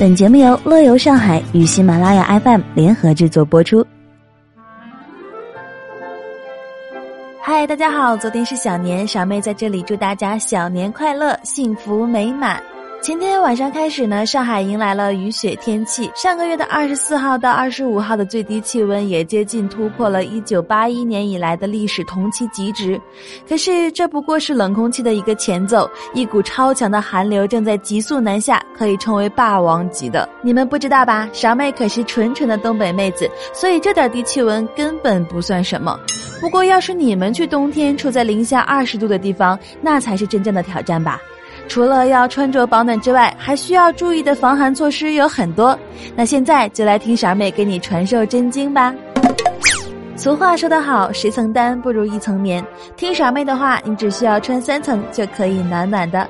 本节目由乐游上海与喜马拉雅 FM 联合制作播出。嗨，大家好，昨天是小年，小妹在这里祝大家小年快乐，幸福美满。前天晚上开始呢，上海迎来了雨雪天气。上个月的二十四号到二十五号的最低气温也接近突破了一九八一年以来的历史同期极值。可是这不过是冷空气的一个前奏，一股超强的寒流正在急速南下，可以称为霸王级的。你们不知道吧？小妹可是纯纯的东北妹子，所以这点低气温根本不算什么。不过要是你们去冬天处在零下二十度的地方，那才是真正的挑战吧。除了要穿着保暖之外，还需要注意的防寒措施有很多。那现在就来听傻妹给你传授真经吧。俗话说得好，十层单不如一层棉。听傻妹的话，你只需要穿三层就可以暖暖的。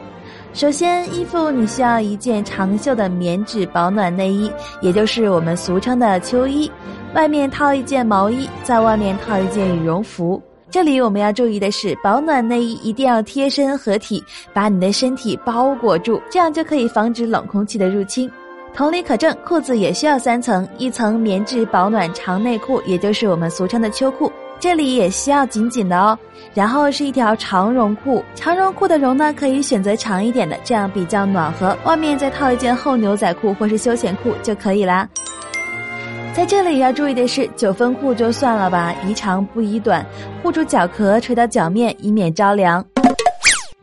首先，衣服你需要一件长袖的棉质保暖内衣，也就是我们俗称的秋衣，外面套一件毛衣，在外面套一件羽绒服。这里我们要注意的是，保暖内衣一定要贴身合体，把你的身体包裹住，这样就可以防止冷空气的入侵。同理可证，裤子也需要三层：一层棉质保暖长内裤，也就是我们俗称的秋裤，这里也需要紧紧的哦。然后是一条长绒裤，长绒裤的绒呢可以选择长一点的，这样比较暖和。外面再套一件厚牛仔裤或是休闲裤就可以啦。在这里要注意的是，九分裤就算了吧，宜长不宜短，护住脚壳，垂到脚面，以免着凉。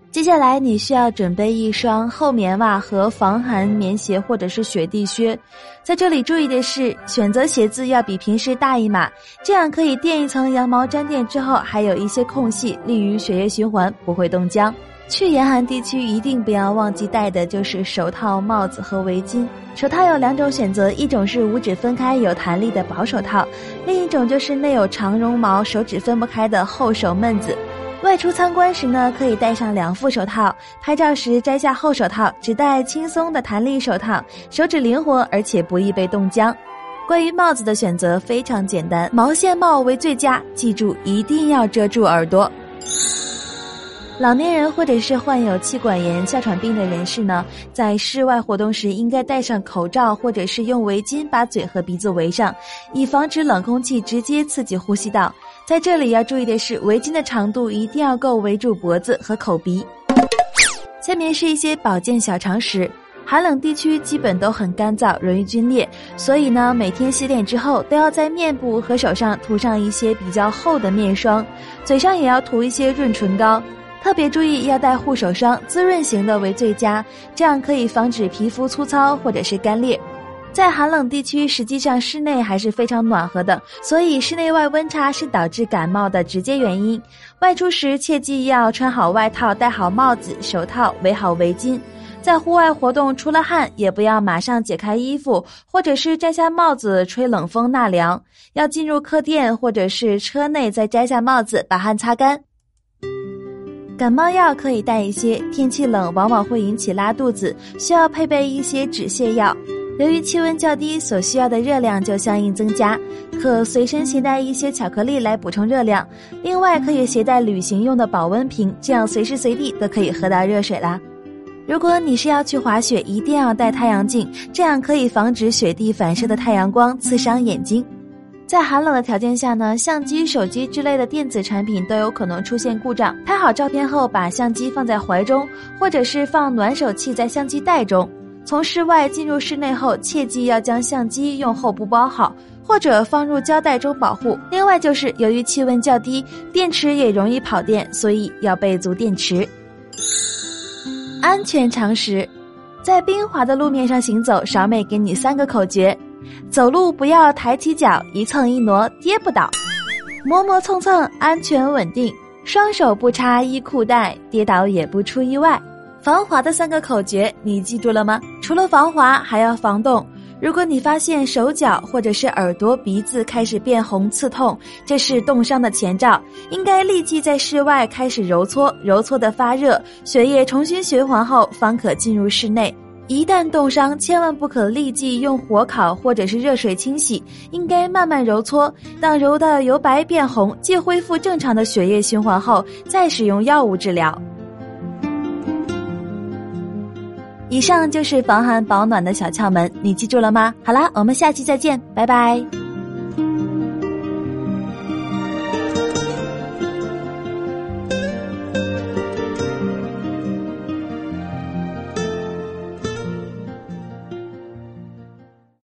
接下来你需要准备一双厚棉袜和防寒棉鞋或者是雪地靴。在这里注意的是，选择鞋子要比平时大一码，这样可以垫一层羊毛，毡垫之后还有一些空隙，利于血液循环，不会冻僵。去严寒地区一定不要忘记带的就是手套、帽子和围巾。手套有两种选择，一种是五指分开有弹力的薄手套，另一种就是内有长绒毛、手指分不开的厚手闷子。外出参观时呢，可以戴上两副手套；拍照时摘下厚手套，只戴轻松的弹力手套，手指灵活而且不易被冻僵。关于帽子的选择非常简单，毛线帽为最佳，记住一定要遮住耳朵。老年人或者是患有气管炎、哮喘病的人士呢，在室外活动时应该戴上口罩，或者是用围巾把嘴和鼻子围上，以防止冷空气直接刺激呼吸道。在这里要注意的是，围巾的长度一定要够围住脖子和口鼻。下面是一些保健小常识：寒冷地区基本都很干燥，容易皲裂，所以呢，每天洗脸之后都要在面部和手上涂上一些比较厚的面霜，嘴上也要涂一些润唇膏。特别注意要带护手霜，滋润型的为最佳，这样可以防止皮肤粗糙或者是干裂。在寒冷地区，实际上室内还是非常暖和的，所以室内外温差是导致感冒的直接原因。外出时切记要穿好外套，戴好帽子、手套，围好围巾。在户外活动出了汗，也不要马上解开衣服，或者是摘下帽子吹冷风纳凉。要进入客店或者是车内再摘下帽子，把汗擦干。感冒药可以带一些，天气冷往往会引起拉肚子，需要配备一些止泻药。由于气温较低，所需要的热量就相应增加，可随身携带一些巧克力来补充热量。另外，可以携带旅行用的保温瓶，这样随时随地都可以喝到热水啦。如果你是要去滑雪，一定要戴太阳镜，这样可以防止雪地反射的太阳光刺伤眼睛。在寒冷的条件下呢，相机、手机之类的电子产品都有可能出现故障。拍好照片后，把相机放在怀中，或者是放暖手器在相机袋中。从室外进入室内后，切记要将相机用厚布包好，或者放入胶带中保护。另外就是，由于气温较低，电池也容易跑电，所以要备足电池。安全常识，在冰滑的路面上行走，少美给你三个口诀。走路不要抬起脚，一蹭一挪跌不倒，磨磨蹭蹭安全稳定，双手不插衣裤带，跌倒也不出意外。防滑的三个口诀你记住了吗？除了防滑，还要防冻。如果你发现手脚或者是耳朵、鼻子开始变红刺痛，这是冻伤的前兆，应该立即在室外开始揉搓，揉搓的发热，血液重新循环后，方可进入室内。一旦冻伤，千万不可立即用火烤或者是热水清洗，应该慢慢揉搓，当揉的由白变红，即恢复正常的血液循环后，再使用药物治疗。以上就是防寒保暖的小窍门，你记住了吗？好啦，我们下期再见，拜拜。